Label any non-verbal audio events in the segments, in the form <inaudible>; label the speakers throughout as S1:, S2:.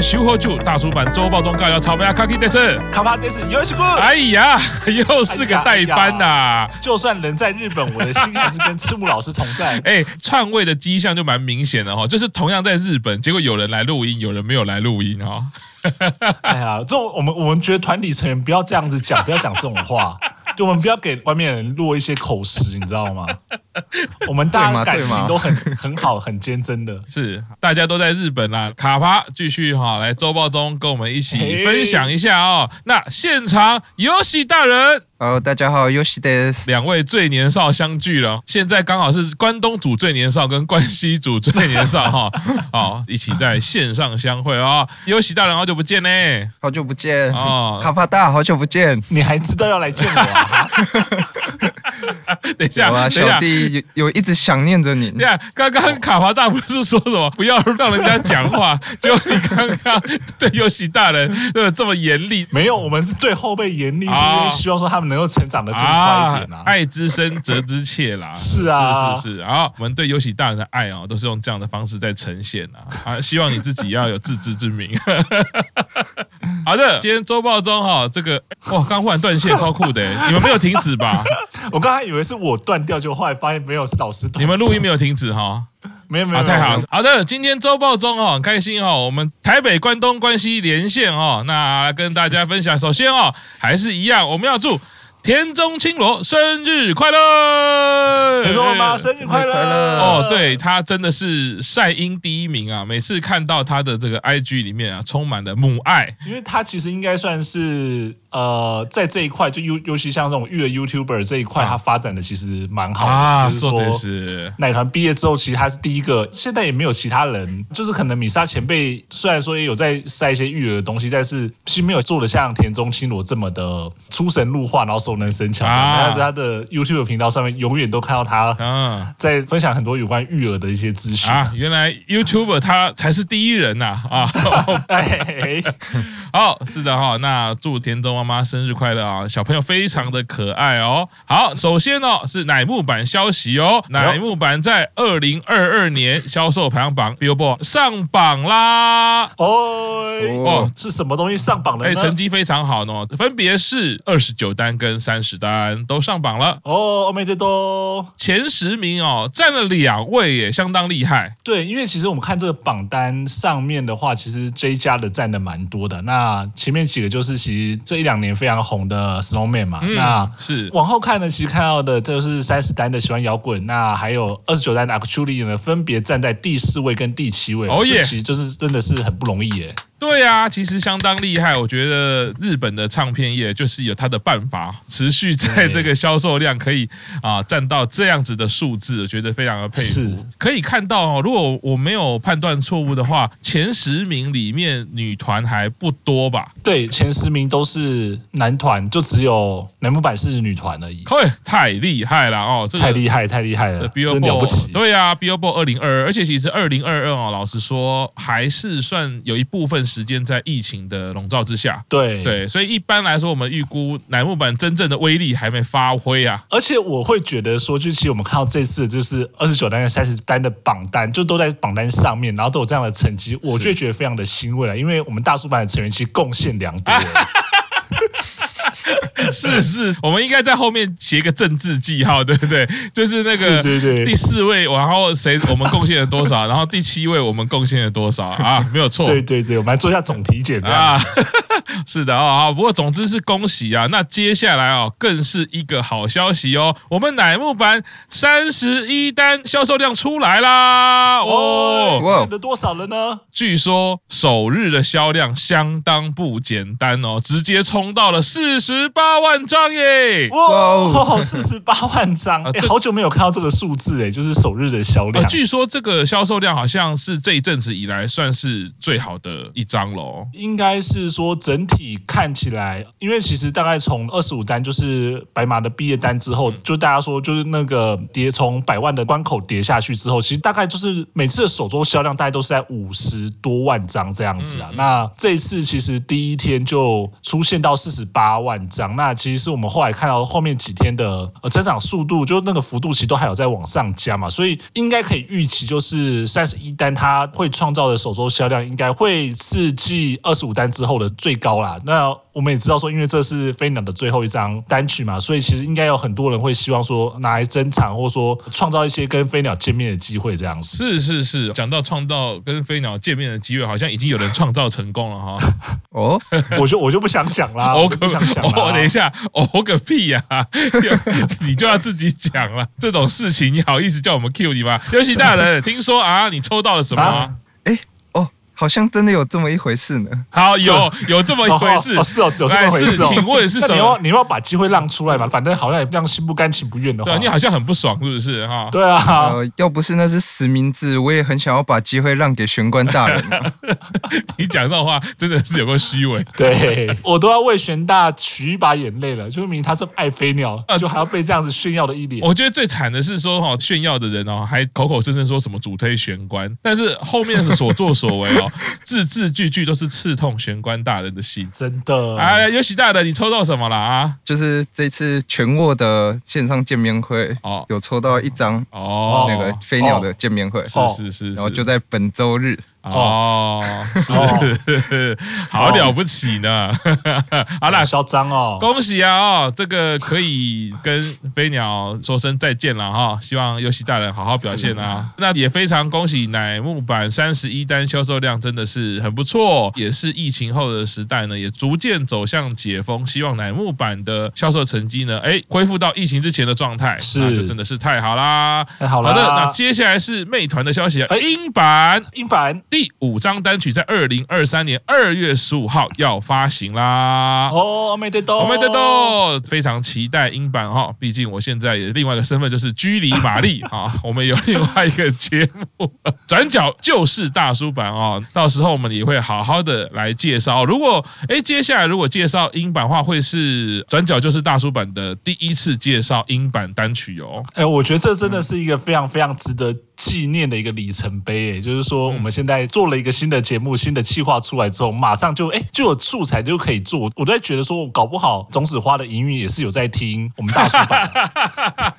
S1: 修好久大叔版周报中告要草莓啊，卡基德斯，
S2: 卡帕德斯，又是过。
S1: 哎呀，又是个代班呐、啊！
S2: 就算人在日本，我的心还是跟赤木老师同在。<laughs>
S1: 哎，篡位的迹象就蛮明显的哈，就是同样在日本，结果有人来录音，有人没有来录音哈。
S2: 哎呀，这种我们我们觉得团体成员不要这样子讲，不要讲这种话。就我们不要给外面人落一些口实，你知道吗？<laughs> 我们大家感情都很很好，很坚贞的。
S1: 是，大家都在日本啦，卡帕继续哈来周报中跟我们一起分享一下哦。那现场有喜大人。
S3: 好，大家好，游戏的
S1: 两位最年少相聚了，现在刚好是关东组最年少跟关西组最年少哈，<laughs> 好，一起在线上相会啊！游戏大人好久不见呢，
S3: 好久不见。哦，卡帕大好久不见，
S2: 你还知道要来见我啊？<laughs>
S1: 等一下，
S3: 啊，小弟有有一直想念着你。
S1: 你看，刚刚卡华大不是说什么不要让人家讲话，<laughs> 就你刚刚对游戏大人呃这么严厉？
S2: 没有，我们是对后辈严厉，是因为希望说他们能够成长的更快一点啊。
S1: 爱之深，责之切啦。<laughs>
S2: 是啊，
S1: 是是是。然后我们对尤喜大人的爱啊，都是用这样的方式在呈现啊。啊，希望你自己要有自知之明。<laughs> 好的，今天周报中哈，这个哇，刚忽然断线，超酷的，<laughs> 你们没有停止吧？
S2: 我刚才以为是我断掉，就后来发现没有，是老师。
S1: 你们录音没有停止哈？
S2: 没有没有，
S1: 太好了。好的，今天周报中哦，很开心哦，我们台北、关东、关西连线哦，那跟大家分享。首先哦，还是一样，我们要祝。田中青罗生日快乐！
S2: 田中妈妈生日快乐！
S1: 哦，对，他真的是晒音第一名啊！每次看到他的这个 IG 里面啊，充满了母爱，
S2: 因为他其实应该算是呃，在这一块就尤尤其像这种育儿 YouTuber 这一块，他发展的其实蛮好的。啊，就是说，奶团毕业之后，其实他是第一个，现在也没有其他人，就是可能米莎前辈虽然说也有在晒一些育儿的东西，但是其实没有做的像田中青罗这么的出神入化，然后说。能生巧，他在他的 YouTube 频道上面永远都看到他在分享很多有关育儿的一些资讯
S1: 啊。原来 YouTuber 他才是第一人呐啊！<laughs> 哎，<laughs> 好，是的哈。那祝田中妈妈生日快乐啊！小朋友非常的可爱哦。好，首先哦是乃木坂消息哦，乃木坂在二零二二年销售排行榜 Billboard 上榜啦！
S2: 哦哦，是什么东西上榜了？哎，
S1: 成绩非常好呢，分别是二十九单跟。三十单都上榜了
S2: 哦，欧美的多
S1: 前十名哦，占了两位耶，相当厉害。
S2: 对，因为其实我们看这个榜单上面的话，其实 J 家的占的蛮多的。那前面几个就是其实这一两年非常红的 Snowman 嘛，嗯、那是往后看呢，其实看到的都是三十单的喜欢摇滚，那还有二十九单的 Actually 呢，分别站在第四位跟第七位。哦耶，其实就是真的是很不容易耶。
S1: 对啊，其实相当厉害。我觉得日本的唱片业就是有它的办法，持续在这个销售量可以啊占到这样子的数字，我觉得非常的佩服。可以看到哦，如果我没有判断错误的话，前十名里面女团还不多吧？
S2: 对，前十名都是男团，就只有乃木坂是女团而已。
S1: 嘿，太厉害了哦，这个、
S2: 太厉害，太厉害了，真了不起。
S1: 对啊，Billboard 二零二二，而且其实二零二二哦，老实说还是算有一部分。时间在疫情的笼罩之下，
S2: 对
S1: 对，所以一般来说，我们预估乃木坂真正的威力还没发挥啊。
S2: 而且我会觉得说，就其实我们看到这次就是二十九单跟三十单的榜单，就都在榜单上面，然后都有这样的成绩，我就觉得非常的欣慰了，因为我们大叔版的成员其实贡献良多。<laughs> <laughs>
S1: 是是，我们应该在后面写一个政治记号，对不对？<laughs> 就是那个第四位，然后谁我们贡献了多少，然后第七位我们贡献了多少啊？没有错，
S2: 对对对，我们来做一下总体检啊。<laughs>
S1: 是的啊，不过总之是恭喜啊。那接下来哦，更是一个好消息哦，我们乃木坂三十一单销售量出来啦！哦，
S2: 哇，了多少了呢？
S1: 据说首日的销量相当不简单哦，直接冲到了四十八万张耶！
S2: 哇，<laughs> 四十八万张，哎，好久没有看到这个数字哎，就是首日的销量。
S1: 据说这个销售量好像是这一阵子以来算是最好的一张喽。
S2: 应该是说整体看起来，因为其实大概从二十五单就是白马的毕业单之后，嗯、就大家说就是那个跌从百万的关口跌下去之后，其实大概就是每次的首周销销量大概都是在五十多万张这样子啊。那这一次其实第一天就出现到四十八万张，那其实是我们后来看到后面几天的呃增长速度，就那个幅度其实都还有在往上加嘛，所以应该可以预期就是三十一单它会创造的首周销量应该会是继二十五单之后的最高啦。那我们也知道说，因为这是飞鸟的最后一张单曲嘛，所以其实应该有很多人会希望说拿来珍藏，或者说创造一些跟飞鸟见面的机会这样子。
S1: 是是是，讲到创造跟飞鸟见面的机会，好像已经有人创造成功了哈。<laughs>
S2: 哦，我就我就不想讲啦，<laughs> 我不想讲。
S1: 哦，等一下，哦个屁呀！你就要自己讲了，这种事情你好意思叫我们 cue 你吗？游戏大人，听说啊，你抽到了什么？啊
S3: 好像真的有这么一回事呢。
S1: 好，有有这么一回事，
S2: 哦哦、是哦，有这么回事、哦。
S1: 请问是什么？
S2: 你要你要把机会让出来嘛？反正好像也这样，心不甘情不愿的话。
S1: 对，你好像很不爽，是不是？哈，
S2: 对啊。
S3: 呃，要不是那是实名制，我也很想要把机会让给玄关大人、啊。<laughs>
S1: 你讲这话真的是有够虚伪。<laughs>
S2: 对，我都要为玄大取一把眼泪了，就明明他这么爱飞鸟，就还要被这样子炫耀的一脸。
S1: 我觉得最惨的是说哈，炫耀的人哦，还口口声声说什么主推玄关，但是后面是所作所为哦，字字。句句都是刺痛玄关大人的心，
S2: 真的。
S1: 哎，有喜大人，你抽到什么了啊？
S3: 就是这次全沃的线上见面会哦，有抽到一张哦，那个飞鸟的见面会，
S1: 是是是，
S3: 然后就在本周日。
S1: 哦，是，好了不起呢。<laughs> 好啦，
S2: 嚣张哦，
S1: 恭喜啊！哦，这个可以跟飞鸟说声再见了哈。希望游戏大人好好表现啊。那也非常恭喜乃木坂三十一单销售量真的是很不错，也是疫情后的时代呢，也逐渐走向解封。希望乃木坂的销售成绩呢，哎，恢复到疫情之前的状态，
S2: 是，
S1: 那就真的是太好啦。
S2: 太好了。
S1: 好的，那接下来是妹团的消息啊，樱坂，
S2: 樱坂。
S1: 第五张单曲在二零二三年二月十五号要发行啦！
S2: 哦，おめでとう，
S1: おめでとう，非常期待樱坂哈！毕竟我现在也另外一个身份就是居里玛丽哈，<laughs> 我们有另外一个节目转角就是大叔坂啊，到时候我们也会好好的来介绍。如果哎，接下来如果介绍樱坂的话，会是转角就是大叔坂的第一次介绍樱坂单曲哦。
S2: 哎，我觉得这真的是一个非常非常值得。 纪念的一个里程碑，哎，就是说我们现在做了一个新的节目、新的企划出来之后，马上就哎就有素材就可以做。我都在觉得说，我搞不好种子花的营运也是有在听我们大叔坂。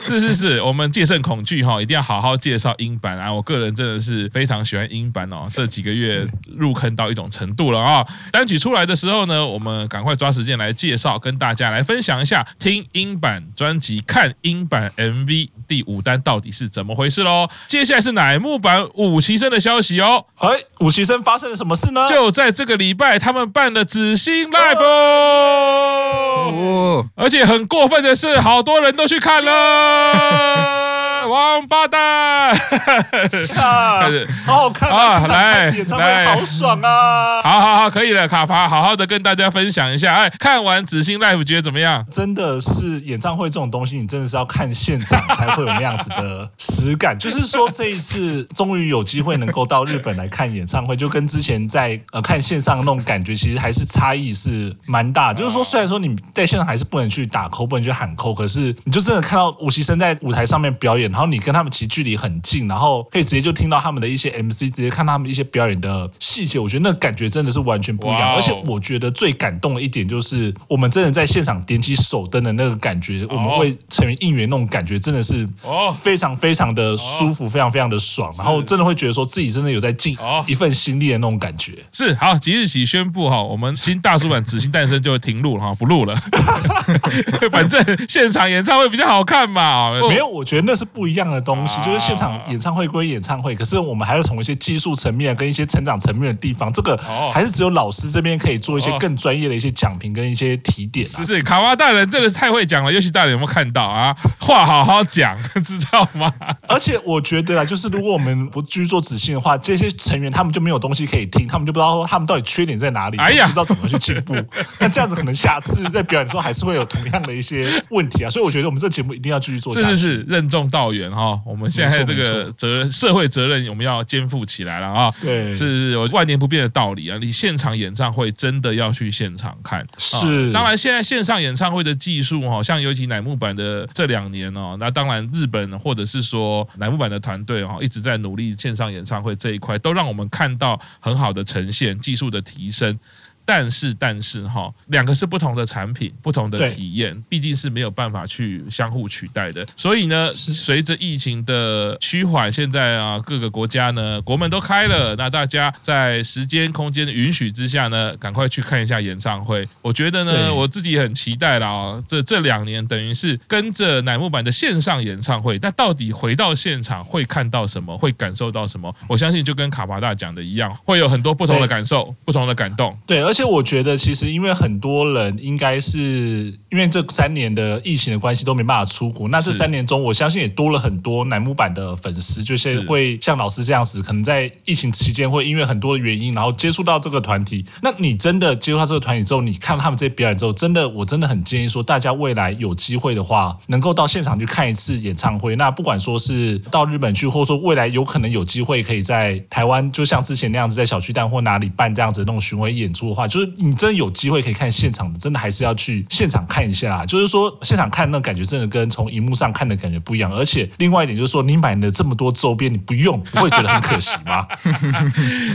S1: 是是是，我们戒慎恐惧哈，一定要好好介绍英版啊！我个人真的是非常喜欢英版哦，这几个月入坑到一种程度了啊！单曲出来的时候呢，我们赶快抓时间来介绍，跟大家来分享一下听英版专辑、看英版 MV 第五单到底是怎么回事喽。接下来是乃木坂五期生的消息哦。
S2: 哎，五期生发生了什么事呢？
S1: 就在这个礼拜，他们办了紫星 Live 哦，哦，而且很过分的是，好多人都去看了。王八蛋！<laughs>
S2: 啊，好好看啊！来，演唱会好爽啊！
S1: 好好好，可以了，卡法，好好的跟大家分享一下。哎，看完紫星 Live 觉得怎么样？
S2: 真的是演唱会这种东西，你真的是要看现场才会有那样子的实感。就是说，这一次终于有机会能够到日本来看演唱会，就跟之前在呃看线上的那种感觉，其实还是差异是蛮大。就是说，虽然说你在现场还是不能去打 call，不能去喊 call，可是你就真的看到五期生在舞台上面表演。然后你跟他们其实距离很近，然后可以直接就听到他们的一些 MC，直接看他们一些表演的细节，我觉得那感觉真的是完全不一样。而且我觉得最感动的一点就是，我们真的在现场点起手灯的那个感觉，我们为成员应援那种感觉，真的是非常非常的舒服，非常非常的爽。然后真的会觉得说自己真的有在尽一份心力的那种感觉。
S1: 是好，即日起宣布哈，我们新大叔版紫星诞生就会停录了哈，不录了。<laughs> 反正现场演唱会比较好看嘛。
S2: 没有，我觉得那是不。不一样的东西，就是现场演唱会归演唱会，可是我们还是从一些技术层面跟一些成长层面的地方，这个还是只有老师这边可以做一些更专业的一些讲评跟一些提点。
S1: 是是，卡哇大人真的是太会讲了，尤其大人有没有看到啊？<laughs> 话好好讲，<laughs> 知道吗？
S2: 而且我觉得啊，就是如果我们不继续做仔细的话，这些成员他们就没有东西可以听，他们就不知道说他们到底缺点在哪里，哎呀，不知道怎么去进步。<laughs> 那这样子可能下次在表演的时候还是会有同样的一些问题啊。所以我觉得我们这节目一定要继续做下去。
S1: 是是是，任重道远。远哈。我们现在这个责任，社会责任我们要肩负起来了啊。
S2: 对，
S1: 是有万年不变的道理啊。你现场演唱会真的要去现场看。
S2: 是，
S1: 当然现在线上演唱会的技术哈，像尤其乃木坂的这两年哦，那当然日本或者是说乃木坂的团队哦，一直在努力线上演唱会这一块，都让我们看到很好的呈现，技术的提升。但是，但是哈，两个是不同的产品，不同的体验，毕竟是没有办法去相互取代的。所以呢，随着疫情的趋缓，现在啊，各个国家呢，国门都开了，那大家在时间空间的允许之下呢，赶快去看一下演唱会。我觉得呢，我自己很期待了啊，这这两年等于是跟着乃木坂的线上演唱会，那到底回到现场会看到什么，会感受到什么？我相信就跟卡巴大讲的一样，会有很多不同的感受，不同的感动。
S2: 对，而。而且我觉得，其实因为很多人应该是因为这三年的疫情的关系都没办法出国，那这三年中，我相信也多了很多乃木坂的粉丝，就是会像老师这样子，可能在疫情期间会因为很多的原因，然后接触到这个团体。那你真的接触到这个团体之后，你看他们这些表演之后，真的，我真的很建议说，大家未来有机会的话，能够到现场去看一次演唱会。那不管说是到日本去，或者说未来有可能有机会可以在台湾，就像之前那样子在小巨蛋或哪里办这样子的那种巡回演出的话。就是你真的有机会可以看现场的，真的还是要去现场看一下。就是说现场看那感觉真的跟从荧幕上看的感觉不一样。而且另外一点就是说，你买了这么多周边，你不用不会觉得很可惜吗？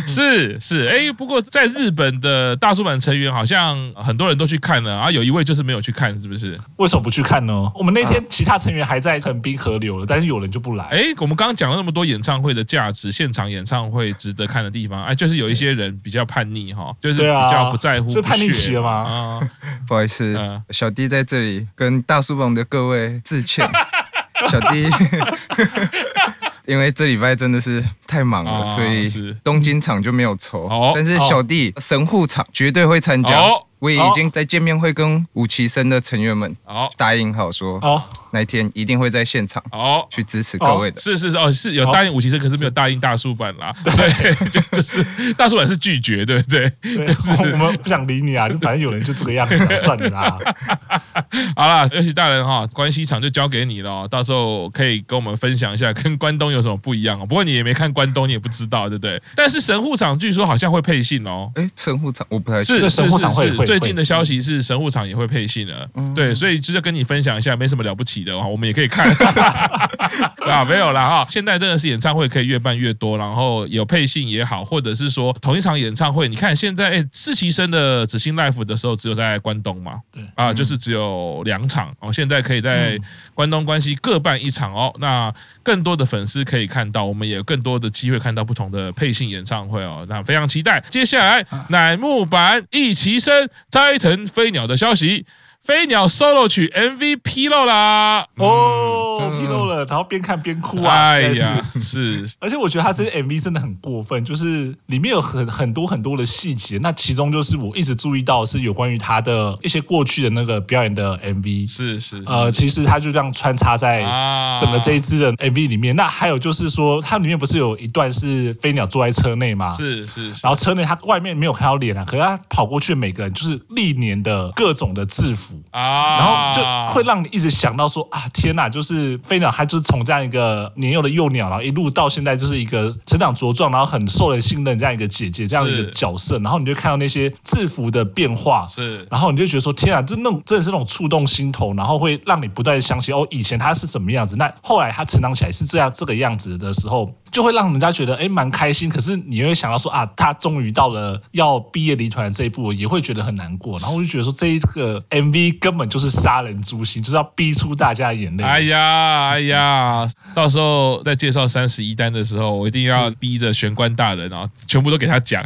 S1: 是 <laughs> 是，哎，不过在日本的大叔版成员好像很多人都去看了，啊，有一位就是没有去看，是不是？
S2: 为什么不去看呢？我们那天其他成员还在横滨河流了，但是有人就不来。
S1: 哎，我们刚刚讲了那么多演唱会的价值，现场演唱会值得看的地方，哎，就是有一些人比较叛逆哈，就是比较。不在乎，
S2: 是叛逆期了吗？
S1: 啊，<laughs>
S3: 不好意思，小弟在这里跟大叔榜的各位致歉。<laughs> 小弟，因为这礼拜真的是太忙了，所以东京场就没有抽。但是小弟神户场绝对会参加。我也已经在见面会跟五期生的成员们答应好说。那一天一定会在现场哦，去支持各位的。
S1: 是是是哦，是有答应五期生，可是没有答应大叔版啦。<laughs> 对，就就是大叔版是拒绝，对不对？
S2: 对，<laughs> 我们不想理你啊，就反正有人就这个样子，算了啦。<laughs>
S1: 好啦，尤其大人哈，关系场就交给你了，到时候可以跟我们分享一下，跟关东有什么不一样哦。不过你也没看关东，你也不知道，对不对？但是神户场据说好像会配信哦。
S3: 哎，神户场我不太
S1: 是神户场会最近的消息是神户场也会配信了，对，所以就是跟你分享一下，没什么了不起我们也可以看，<laughs> 啊，没有啦哈。现在真的是演唱会可以越办越多，然后有配信也好，或者是说同一场演唱会，你看现在哎，四期生的紫星 life 的时候只有在关东嘛，对。啊，就是只有两场哦，现在可以在关东关西各办一场哦，那更多的粉丝可以看到，我们也有更多的机会看到不同的配信演唱会哦，那非常期待。接下来乃木坂一期生斋藤飞鸟的消息。飞鸟 solo 曲 MV 披露啦！
S2: 哦，披露了，然后边看边哭啊！
S1: 哎呀，是，<laughs>
S2: 而且我觉得他这个 MV 真的很过分，就是里面有很很多很多的细节。那其中就是我一直注意到是有关于他的一些过去的那个表演的 MV。
S1: 是是，
S2: 呃，其实他就这样穿插在整个这一支的 MV 里面。那还有就是说，它里面不是有一段是飞鸟坐在车内吗？
S1: 是是，
S2: 然后车内他外面没有看到脸啊，可是他跑过去每个人就是历年的各种的制服。啊，然后就会让你一直想到说啊，天哪，就是飞鸟，它就是从这样一个年幼的幼鸟，然后一路到现在就是一个成长茁壮，然后很受人信任这样一个姐姐这样一个角色，然后你就看到那些制服的变化，是，然后你就觉得说，天啊，这那种真的是那种触动心头，然后会让你不断相信哦，以前他是怎么样子，那后来他成长起来是这样这个样子的时候。就会让人家觉得哎，蛮开心，可是你会想到说啊，他终于到了要毕业离团的这一步，也会觉得很难过。然后我就觉得说，这一个 MV 根本就是杀人诛心，就是要逼出大家的眼泪。
S1: 哎呀，哎呀，到时候在介绍三十一单的时候，我一定要逼着玄关大人啊，全部都给他讲。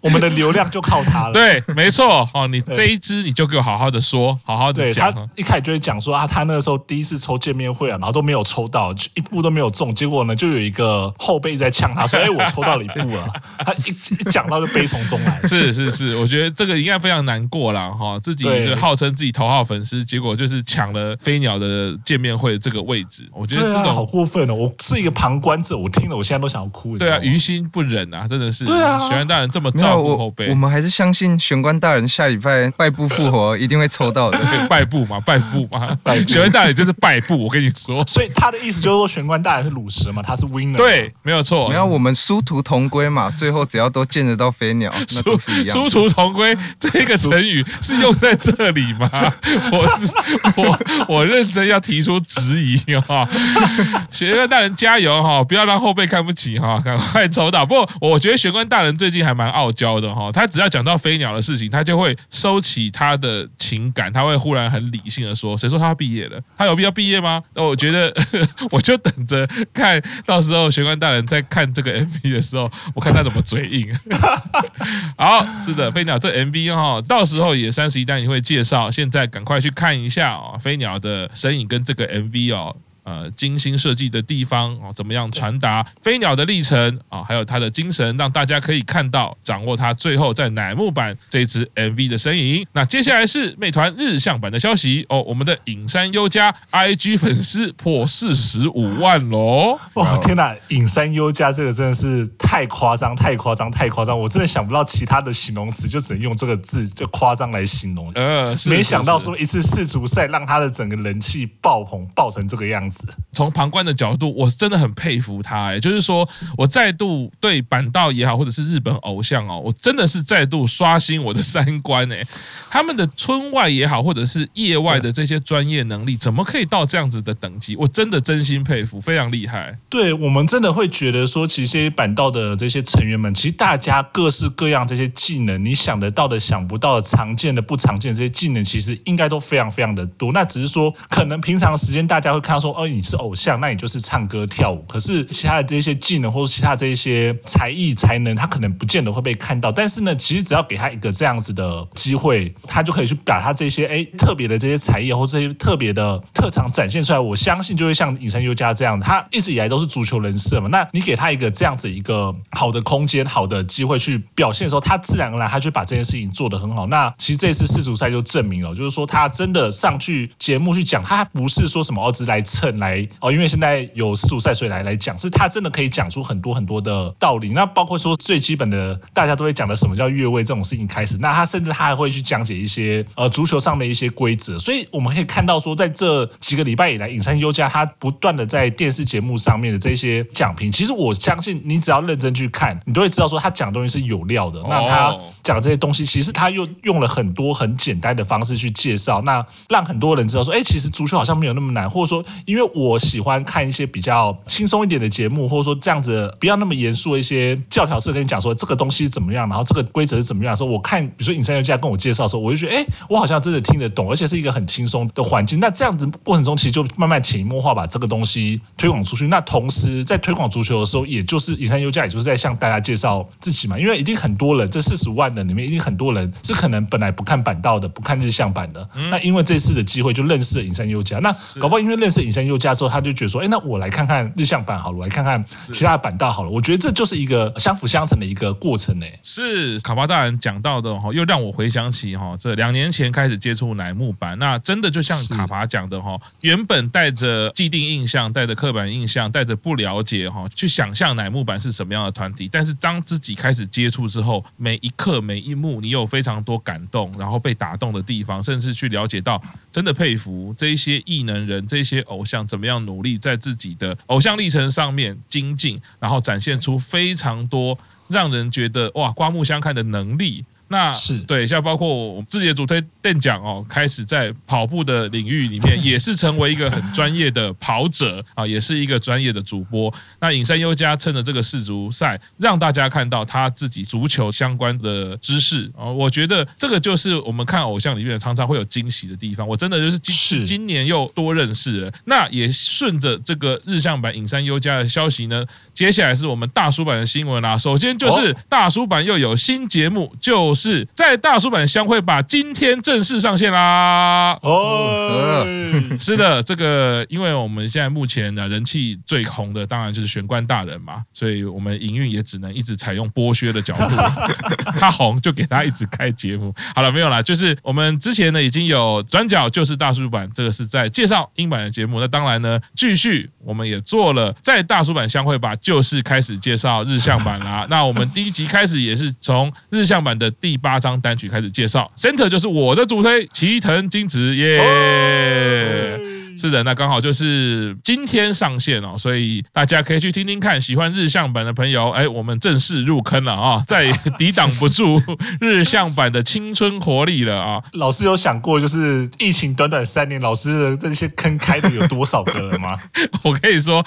S2: 我们的流量就靠他了。<laughs>
S1: 对，没错。哦，你这一支你就给我好好的说，好好的讲。
S2: 他一开始就会讲说啊，他那个时候第一次抽见面会啊，然后都没有抽到，就一步都没有中，结果呢，就有一个。后辈在呛他说：“哎，我抽到了一部了。” <laughs> 他一一讲到就悲从中来。<laughs>
S1: 是是是，我觉得这个应该非常难过了哈。自己是号称自己头号粉丝，结果就是抢了飞鸟的见面会这个位置。我觉得这种
S2: 好过分哦！我是一个旁观者，我听了我现在都想要哭。
S1: 对啊，于心不忍啊，真的是。
S2: 对啊，
S1: 玄关大人这么照顾后辈，
S3: 我们还是相信玄关大人下礼拜败部复活 <laughs> 一定会抽到的。
S1: 败部嘛，败部嘛，玄关大人就是败部。我跟你说，
S2: 所以他的意思就是说，玄关大人是鲁蛇嘛，他是 winner。
S1: 对，没有错。
S3: 然后，我们殊途同归嘛，最后只要都见得到飞鸟，<laughs> 那都是一样。
S1: 殊途同归这个成语是用在这里吗？<laughs> 我是我我认真要提出质疑哈。<laughs> 玄关大人加油哈，不要让后辈看不起哈，赶快抽到。不过我觉得玄关大人最近还蛮傲娇的哈，他只要讲到飞鸟的事情，他就会收起他的情感，他会忽然很理性的说：“谁说他毕业了？他有必要毕业吗？”那我觉得我就等着看到时候玄关大人在看这个 MV 的时候，我看他怎么嘴硬。<laughs> 好，是的，飞鸟这 MV 哈，到时候也三十一单也会介绍，现在赶快去看一下哦，飞鸟的身影跟这个 MV 哦。呃，精心设计的地方哦，怎么样传达飞鸟的历程啊？还有他的精神，让大家可以看到、掌握他最后在乃木坂这支 MV 的身影。那接下来是美团日向版的消息哦，我们的影山优佳 IG 粉丝破四十五万喽！
S2: 哇，天哪，影山优佳这个真的是太夸张、太夸张、太夸张！我真的想不到其他的形容词，就只能用这个字就夸张来形容。呃，没想到说一次世足赛让他的整个人气爆棚，爆成这个样子。
S1: 从旁观的角度，我真的很佩服他。哎，就是说我再度对板道也好，或者是日本偶像哦，我真的是再度刷新我的三观。哎，他们的村外也好，或者是业外的这些专业能力，怎么可以到这样子的等级？我真的真心佩服，非常厉害。
S2: 对，我们真的会觉得说，其实板道的这些成员们，其实大家各式各样这些技能，你想得到的、想不到的、常见的、不常见的这些技能，其实应该都非常非常的多。那只是说，可能平常时间大家会看到说，哦。你是偶像，那你就是唱歌跳舞。可是其他的这些技能或者其他这些才艺才能，他可能不见得会被看到。但是呢，其实只要给他一个这样子的机会，他就可以去把他这些哎特别的这些才艺或这些特别的特长展现出来。我相信就会像尹山优佳这样，他一直以来都是足球人设嘛。那你给他一个这样子一个好的空间、好的机会去表现的时候，他自然而然他就把这件事情做得很好。那其实这次世足赛就证明了，就是说他真的上去节目去讲，他不是说什么儿子来蹭。来哦，因为现在有世足赛，所以来来讲，是他真的可以讲出很多很多的道理。那包括说最基本的，大家都会讲的什么叫越位这种事情开始，那他甚至他还会去讲解一些呃足球上的一些规则。所以我们可以看到说，在这几个礼拜以来，影山优佳他不断的在电视节目上面的这些讲评，其实我相信你只要认真去看，你都会知道说他讲的东西是有料的。那他讲这些东西，其实他又用了很多很简单的方式去介绍，那让很多人知道说，哎，其实足球好像没有那么难，或者说因为。因为我喜欢看一些比较轻松一点的节目，或者说这样子不要那么严肃的一些教条式跟你讲说这个东西怎么样，然后这个规则是怎么样的时候，我看比如说影山优佳跟我介绍的时候，我就觉得哎，我好像真的听得懂，而且是一个很轻松的环境。那这样子过程中，其实就慢慢潜移默化把这个东西推广出去。那同时在推广足球的时候，也就是影山优佳，也就是在向大家介绍自己嘛，因为一定很多人，这四十万人里面一定很多人是可能本来不看板道的，不看日向版的，那因为这次的机会就认识了影山优佳。那搞不好因为认识影山优佳之后，他就觉得说，哎，那我来看看日向版好了，我来看看其他的版道好了。我觉得这就是一个相辅相成的一个过程呢。
S1: 是卡巴大人讲到的哈，又让我回想起哈，这两年前开始接触乃木坂，那真的就像卡巴讲的哈，原本带着既定印象、带着刻板印象、带着不了解哈，去想象乃木坂是什么样的团体。但是当自己开始接触之后，每一刻每一幕，你有非常多感动，然后被打动的地方，甚至去了解到，真的佩服这一些异能人、这些偶像怎么样努力。在自己的偶像历程上面精进，然后展现出非常多让人觉得哇刮目相看的能力。那是对，像包括我们自己的主推店长哦，开始在跑步的领域里面，也是成为一个很专业的跑者啊，也是一个专业的主播。那尹山优佳趁着这个世足赛，让大家看到他自己足球相关的知识啊，我觉得这个就是我们看偶像里面常常会有惊喜的地方。我真的就是今今年又多认识了。那也顺着这个日向版尹山优佳的消息呢，接下来是我们大叔版的新闻啦。首先就是大叔版又有新节目就。是在大叔坂相会吧，今天正式上线啦！
S2: 哦，<laughs>
S1: 是的，这个因为我们现在目前呢人气最红的，当然就是玄关大人嘛，所以我们营运也只能一直采用剥削的角度，<laughs> 他红就给他一直开节目。好了，没有啦，就是我们之前呢已经有转角就是大叔版，这个是在介绍英版的节目。那当然呢，继续我们也做了在大叔版相会吧，就是开始介绍日向版啦。<laughs> 那我们第一集开始也是从日向版的第八张单曲开始介绍，Center 就是我的主推齐藤金子耶。Yeah 是的，那刚好就是今天上线哦，所以大家可以去听听看。喜欢日向版的朋友，哎，我们正式入坑了啊，<laughs> 再抵挡不住日向版的青春活力了啊！
S2: 老师有想过，就是疫情短短三年，老师的这些坑开的有多少个了吗？<laughs>
S1: 我可以说，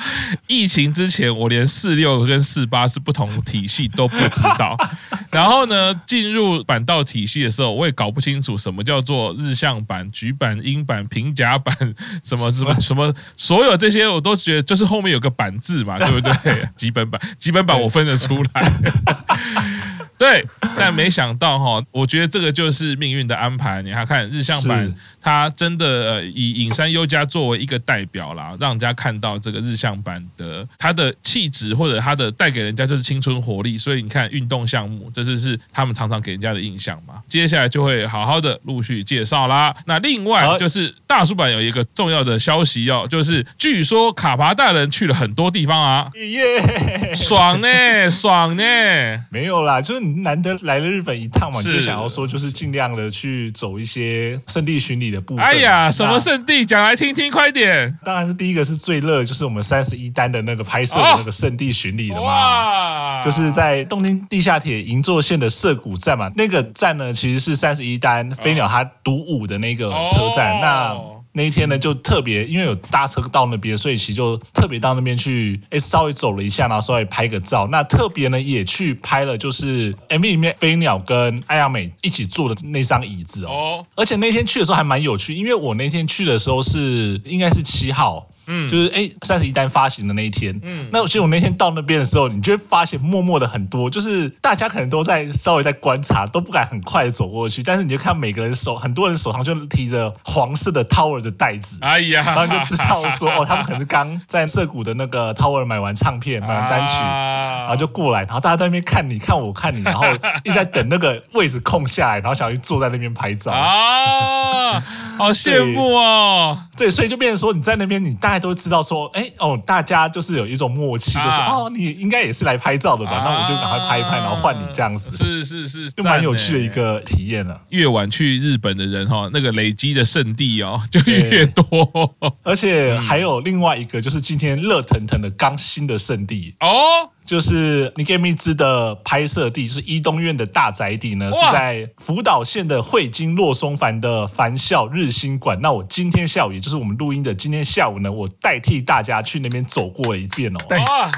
S1: 疫情之前我连四六跟四八是不同体系都不知道，<laughs> 然后呢，进入板道体系的时候，我也搞不清楚什么叫做日向版、局版、英版、平甲版什么。什么 <laughs> 什么什么，所有这些我都觉得就是后面有个版字嘛，<laughs> 对不对？基本版，基本版我分得出来。<laughs> 对，但没想到哈，我觉得这个就是命运的安排。你看看日向版，它真的呃以影山优佳作为一个代表啦，让人家看到这个日向版的他的气质或者他的带给人家就是青春活力。所以你看运动项目，这就是他们常常给人家的印象嘛。接下来就会好好的陆续介绍啦。那另外就是大叔版有一个重要的消息哦，就是据说卡帕大人去了很多地方啊，
S2: 耶，
S1: 爽呢，爽呢，
S2: 没有啦，就是。难得来了日本一趟嘛，就想要说，就是尽量的去走一些圣地巡礼的部分。
S1: 哎呀，什么圣地？讲来听听，快点！
S2: 当然是第一个是最热，就是我们三十一单的那个拍摄的那个圣地巡礼了嘛。就是在东京地下铁银座线的涩谷站嘛，那个站呢，其实是三十一单飞鸟它独舞的那个车站。那那一天呢，就特别因为有搭车到那边，所以其实就特别到那边去，哎，稍微走了一下，然后稍微拍个照。那特别呢，也去拍了，就是 MV 里面飞鸟跟艾亚美一起坐的那张椅子哦。而且那天去的时候还蛮有趣，因为我那天去的时候是应该是七号。嗯，就是哎，三十一单发行的那一天，嗯，那其实我那天到那边的时候，你就会发现默默的很多，就是大家可能都在稍微在观察，都不敢很快的走过去，但是你就看每个人手，很多人手上就提着黄色的 Tower 的袋子，
S1: 哎呀，
S2: 然后就知道说，哦，他们可能是刚在涩谷的那个 Tower 买完唱片，买完单曲，然后就过来，然后大家在那边看你看我看你，然后一直在等那个位置空下来，然后想去坐在那边拍照。
S1: 啊。好羡慕哦！
S2: 对，所以就变成说你在那边，你大概都知道说，哎哦，大家就是有一种默契，就是哦，你应该也是来拍照的吧？那我就赶快拍一拍，然后换你这样子。
S1: 是是是，
S2: 就蛮有趣的一个体验了。
S1: 越晚去日本的人哈，那个累积的圣地哦就越多。
S2: 而且还有另外一个，就是今天热腾腾的刚新的圣地哦。就是你 Game 之的拍摄地，就是伊东院的大宅邸呢，是在福岛县的惠金洛松藩的藩校日新馆。那我今天下午，也就是我们录音的今天下午呢，我代替大家去那边走过一遍哦。
S1: 哇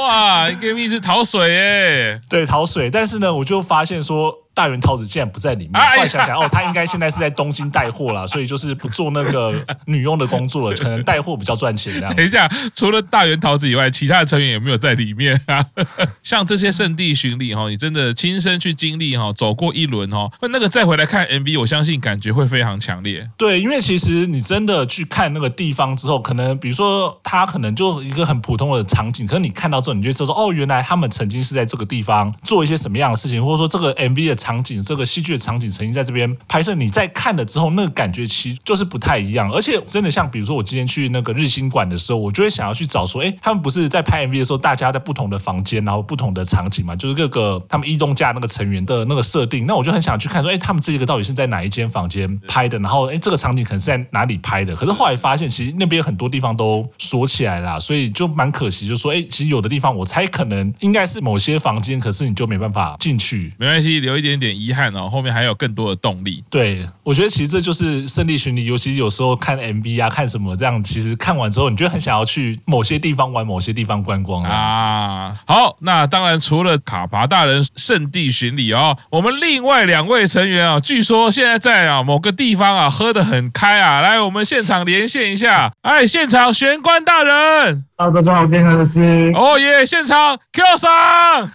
S1: 哇，Game 之逃水耶，
S2: 对，逃水。但是呢，我就发现说。大原桃子竟然不在里面，后来想想哦，他应该现在是在东京带货啦，所以就是不做那个女佣的工作了，可能带货比较赚钱这样。
S1: 等一下，除了大原桃子以外，其他的成员有没有在里面啊？<laughs> 像这些圣地巡礼哈，你真的亲身去经历哈，走过一轮哈，那个再回来看 MV，我相信感觉会非常强烈。
S2: 对，因为其实你真的去看那个地方之后，可能比如说他可能就一个很普通的场景，可是你看到之后，你就知道说哦，原来他们曾经是在这个地方做一些什么样的事情，或者说这个 MV 的场。景这个戏剧的场景曾经在这边拍摄，你在看了之后，那个感觉其实就是不太一样。而且真的像比如说我今天去那个日新馆的时候，我就会想要去找说，哎，他们不是在拍 MV 的时候，大家在不同的房间，然后不同的场景嘛，就是各个他们一东家那个成员的那个设定。那我就很想去看说，哎，他们这一个到底是在哪一间房间拍的？然后，哎，这个场景可能是在哪里拍的？可是后来发现，其实那边很多地方都锁起来了，所以就蛮可惜。就说，哎，其实有的地方我猜可能应该是某些房间，可是你就没办法进去。
S1: 没关系，留一点。点遗憾哦，后面还有更多的动力。
S2: 对，我觉得其实这就是圣地巡礼，尤其有时候看 MV 啊，看什么这样，其实看完之后，你就很想要去某些地方玩，某些地方观光
S1: 啊。好，那当然除了卡巴大人圣地巡礼哦，我们另外两位成员啊，据说现在在啊某个地方啊喝得很开啊，来我们现场连线一下。哎，现场玄关大人，
S4: 大家好，我是。
S1: 哦耶，现场 Q 桑。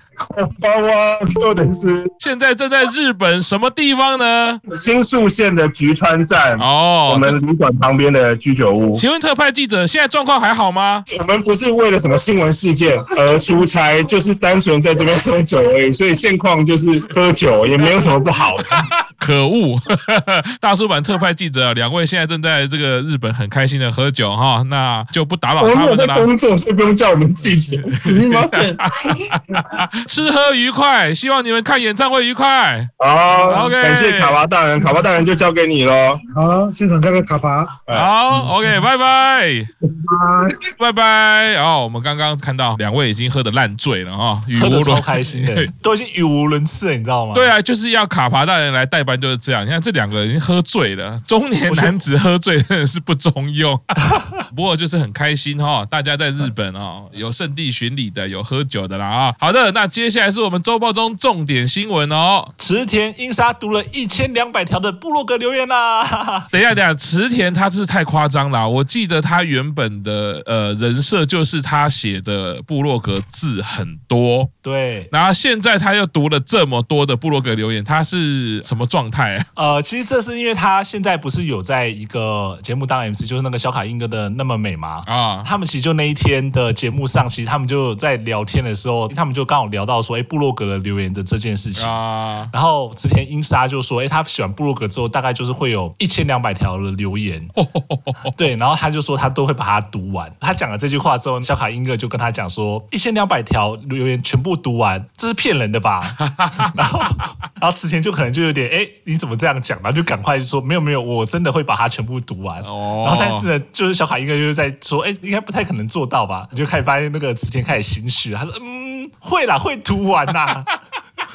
S4: 娃娃或者是
S1: 现在正在日本什么地方呢？
S4: 新宿线的菊川站哦，我们旅馆旁边的居酒屋。
S1: 请问特派记者，现在状况还好吗？
S4: 我们不是为了什么新闻事件而出差，就是单纯在这边喝酒而已，所以现况就是喝酒，也没有什么不好的。<laughs>
S1: 可恶，<laughs> 大叔版特派记者两位现在正在这个日本很开心的喝酒哈，那就不打扰他们的啦。
S4: 工作所以不用叫我们记者。<laughs>
S1: 吃喝愉快，希望你们看演唱会愉快。
S4: 好，OK，感谢卡巴大人，卡巴大人就交给你喽。好，现场交给卡巴。
S1: 好，OK，拜拜，拜拜。然后我们刚刚看到两位已经喝的烂醉了啊，
S2: 喝得超开心的，都已经语无伦次了，你知道吗？
S1: 对啊，就是要卡巴大人来代班就是这样。你看这两个人已经喝醉了，中年男子喝醉真的是不中用。<laughs> 不过就是很开心哈，大家在日本啊有圣地巡礼的，有喝酒的啦啊。好的，那接下来是我们周报中重点新闻哦。
S2: 池田英沙读了一千两百条的部落格留言啦。<laughs>
S1: 等一下，等一下，池田他是太夸张了。我记得他原本的呃人设就是他写的部落格字很多，
S2: 对。
S1: 然后现在他又读了这么多的部落格留言，他是什么状态啊？
S2: 呃，其实这是因为他现在不是有在一个节目当 MC，就是那个小卡英哥的那么美吗？啊，他们其实就那一天的节目上，其实他们就在聊天的时候，他们就刚好聊到说，哎，部落格的留言的这件事情啊。然后之前英莎就说，哎，他喜欢部落格之后，大概就是会有一千两百条的留言。<laughs> 对，然后他就说他都会把它读完。他讲了这句话之后，小卡英哥就跟他讲说，一千两百条留言全部读完，这是骗人的吧？<laughs> 然后，然后池田就可能就有点，哎，你怎么这样讲？然后就赶快就说，没有没有，我真的会把它全部读完。哦。然后但是呢，就是小卡英哥就是在说，哎，应该不太可能做到吧？你就开始发现那个池田开始心虚，他说，嗯，会啦，会读完呐。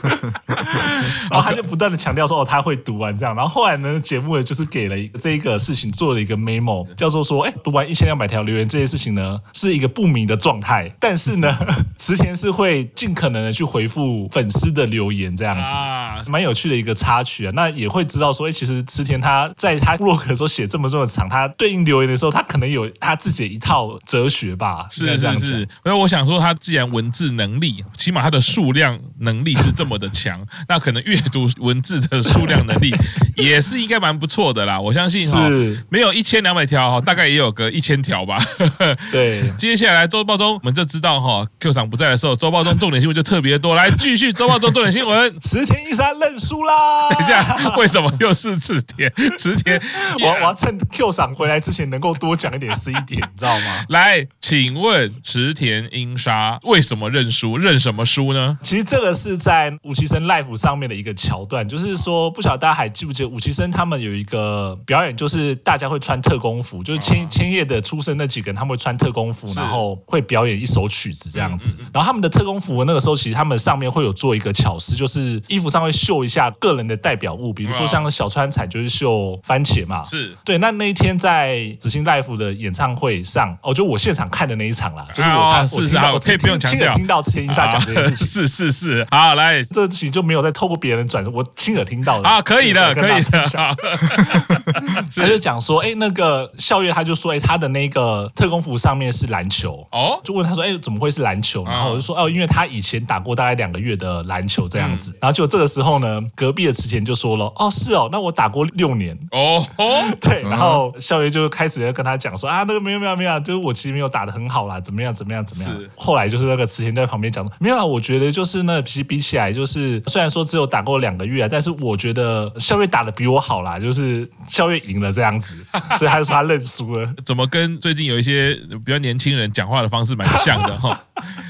S2: <laughs> 然后他就不断的强调说，哦，他会读完这样。然后后来呢，节目呢就是给了这一个事情做了一个 memo，叫做说，哎，读完一千两百条留言这件事情呢，是一个不明的状态。但是呢，<laughs> 池田是会尽可能的去回复粉丝的留言这样子，啊蛮有趣的一个插曲啊。那也会知道说，哎，其实池田他在他部落格的时候写这么这么长，他对应留言的时候，他可能有他自己的一套哲学吧。
S1: 是是是，所以我想说，他既然文字能力，起码他的数量能力是这么的强，<laughs> 那可能阅读文字的数量能力 <laughs> 也是应该蛮不错的啦。我相信哈，没有一千两百条哈，大概也有个一千条吧。<laughs>
S2: 对，
S1: 接下来周报中我们就知道哈，Q 厂不在的时候，周报中重点新闻就特别多。来，继续周报中重点新闻，
S2: 池田一山认输啦。
S1: 等一下，为什么又是池田？池田，
S2: 我我要趁 Q 赏回来之前能够多讲一点是一点，你知道吗？
S1: 来，请问池田英沙为什么认输？认什么输呢？
S2: 其实这个是在五期生 Live 上面的一个桥段，就是说，不晓得大家还记不记得武奇生他们有一个表演，就是大家会穿特工服，就是千千叶的出生那几个人，他们会穿特工服，然后会表演一首曲子这样子。然后他们的特工服那个时候，其实他们上面会有做一个巧思，就是衣服上会绣一下个人的代表物，比如说像小川彩就是绣番茄嘛，
S1: 是。
S2: 对。那那一天在紫星 Live 的演唱会上，哦，就我现场看的那一场啦，就是我看，我听到，我可以不用强调，听到池田英沙讲这件事情，<laughs>
S1: 是是是，好来，
S2: 这事情就没有再透过别人转，我亲耳听到的
S1: 啊，可以的，可以的。<laughs>
S2: 他就讲说，哎，那个校月他就说，哎，他的那个特工服上面是篮球哦，就问他说，哎，怎么会是篮球？然后我就说，哦，因为他以前打过大概两个月的篮球这样子。然后就这个时候呢，隔壁的池田就说了，哦，是哦，那我打过六年哦哦，对。然后校月就开始要跟他讲说，啊，那个没有没有没有，就是我其实没有打的很好啦，怎么样怎么样怎么样。后来就是那个池田在旁边讲，没有啦，我觉得就是那比比起来，就是虽然说只有打过两个月啊，但是我觉得肖月打的比我好啦，就是肖月赢了这样子，<laughs> 所以他就说他认输了。
S1: 怎么跟最近有一些比较年轻人讲话的方式蛮像的哈？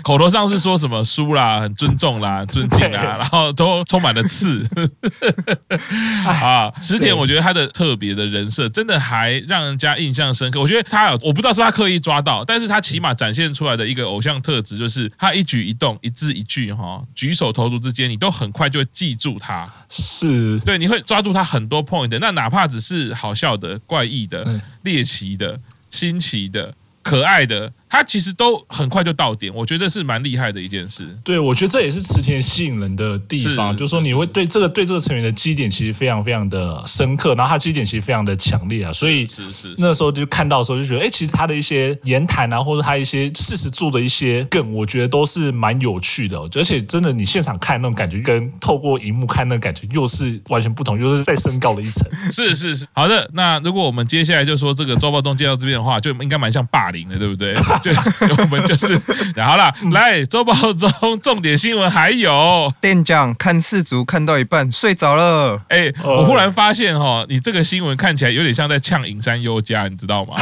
S1: 口头上是说什么输啦，很尊重啦，尊敬 <laughs> 啦，然后都充满了刺 <laughs> 啊。池田，我觉得他的特别的人设真的还让人家印象深刻。我觉得他有，我不知道是他刻意抓到，但是他起码展现出来的一个偶像特质，就是他一举一动、一字一句哈，举手投足之间，你都很快就会记住他。
S2: 是
S1: 对，你会抓住他很多 point。那哪怕只是好笑的、怪异的、猎奇的、新奇的。可爱的，他其实都很快就到点，我觉得是蛮厉害的一件事。
S2: 对，我觉得这也是池田吸引人的地方，是就是说你会对这个对这个成员的基点其实非常非常的深刻，然后他基点其实非常的强烈啊，所以是是那时候就看到的时候就觉得，哎，其实他的一些言谈啊，或者他一些事实做的一些梗，我觉得都是蛮有趣的，而且真的你现场看那种感觉，跟透过荧幕看那种感觉又是完全不同，又是再升高了一层。<laughs>
S1: 是是是，好的，那如果我们接下来就说这个周报东介到这边的话，就应该蛮像霸凌的，对不对？就我们就是，好了，来周报中重点新闻还有
S3: 店长看世足看到一半睡着了。
S1: 哎，我忽然发现哈，你这个新闻看起来有点像在呛影山优佳，你知道吗？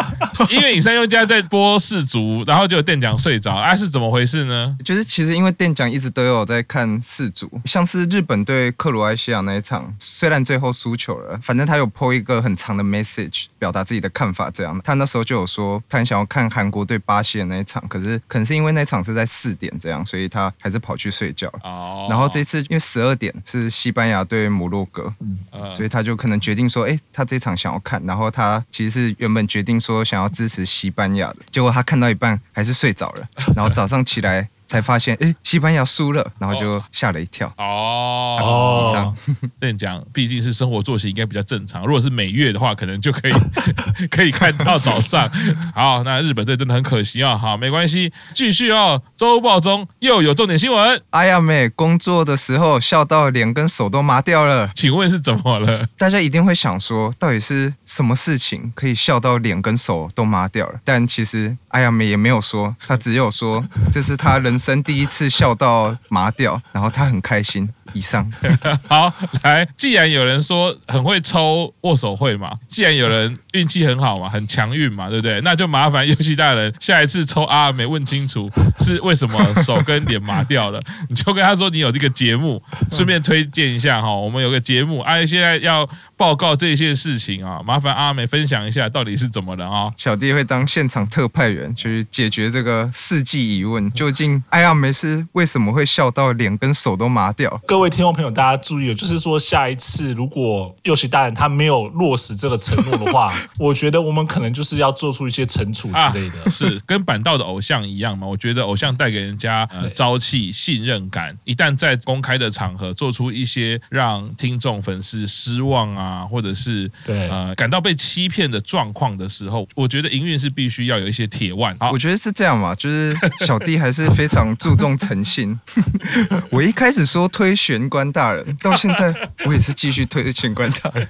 S1: <laughs> 因为影山优佳在播世足，然后就店长睡着，哎，是怎么回事呢？
S3: 就是其实因为店长一直都有在看世足，像是日本对克罗埃西亚那一场，虽然最后输球了，反正他有 po 一个很长的 message 表达自己的看法，这样。他那时候就有说，他很想要看韩国对巴西的那一场，可是可能是因为那场是在四点这样，所以他还是跑去睡觉。哦。然后这次因为十二点是西班牙对摩洛哥，嗯，所以他就可能决定说，哎，他这场想要看。然后他其实是原本决定说想要支持西班牙的，结果他看到一半还是睡着了，然后早上起来。才发现，哎，西班牙输了，然后就吓了一跳。
S1: 哦哦，店长 <laughs> 毕竟是生活作息应该比较正常，如果是每月的话，可能就可以 <laughs> 可以看到早上。<laughs> 好，那日本队真的很可惜啊。好，没关系，继续哦。周报中又有重点新闻。
S3: 哎呀妹工作的时候笑到脸跟手都麻掉了，
S1: 请问是怎么了？
S3: 大家一定会想说，到底是什么事情可以笑到脸跟手都麻掉了？但其实哎呀妹也没有说，她只有说这是她人。人生第一次笑到麻掉，然后他很开心。以上 <laughs>
S1: 好来，既然有人说很会抽握手会嘛，既然有人运气很好嘛，很强运嘛，对不对？那就麻烦游戏大人下一次抽阿美问清楚是为什么手跟脸麻掉了，你就跟他说你有这个节目，顺便推荐一下哈。我们有个节目，阿、啊、现在要报告这些事情啊，麻烦阿美分享一下到底是怎么了啊？
S3: 小弟会当现场特派员去解决这个世纪疑问，究竟阿美是为什么会笑到脸跟手都麻掉？
S2: 各位听众朋友，大家注意了，就是说下一次如果佑喜大人他没有落实这个承诺的话，<laughs> 我觉得我们可能就是要做出一些惩处之类的。啊、
S1: 是跟板道的偶像一样嘛？我觉得偶像带给人家呃朝气、信任感，一旦在公开的场合做出一些让听众粉丝失望啊，或者是对呃感到被欺骗的状况的时候，我觉得营运是必须要有一些铁腕。
S3: 我觉得是这样嘛，就是小弟还是非常注重诚信。<laughs> 我一开始说推。玄关大人，<laughs> 到现在我也是继续推玄关大人。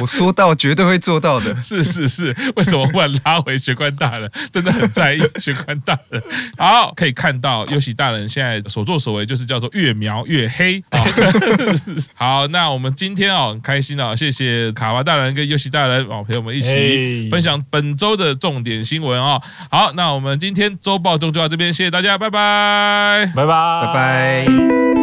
S3: 我说到绝对会做到的。
S1: 是是是，为什么忽然拉回玄关大人？真的很在意玄关大人。好，可以看到优喜大人现在所作所为就是叫做越描越黑。<laughs> 好，那我们今天哦很开心哦，谢谢卡娃大人跟优喜大人哦陪我们一起分享本周的重点新闻哦。好，那我们今天周报中就到这边，谢谢大家，拜拜，
S2: 拜拜，
S3: 拜拜。thank you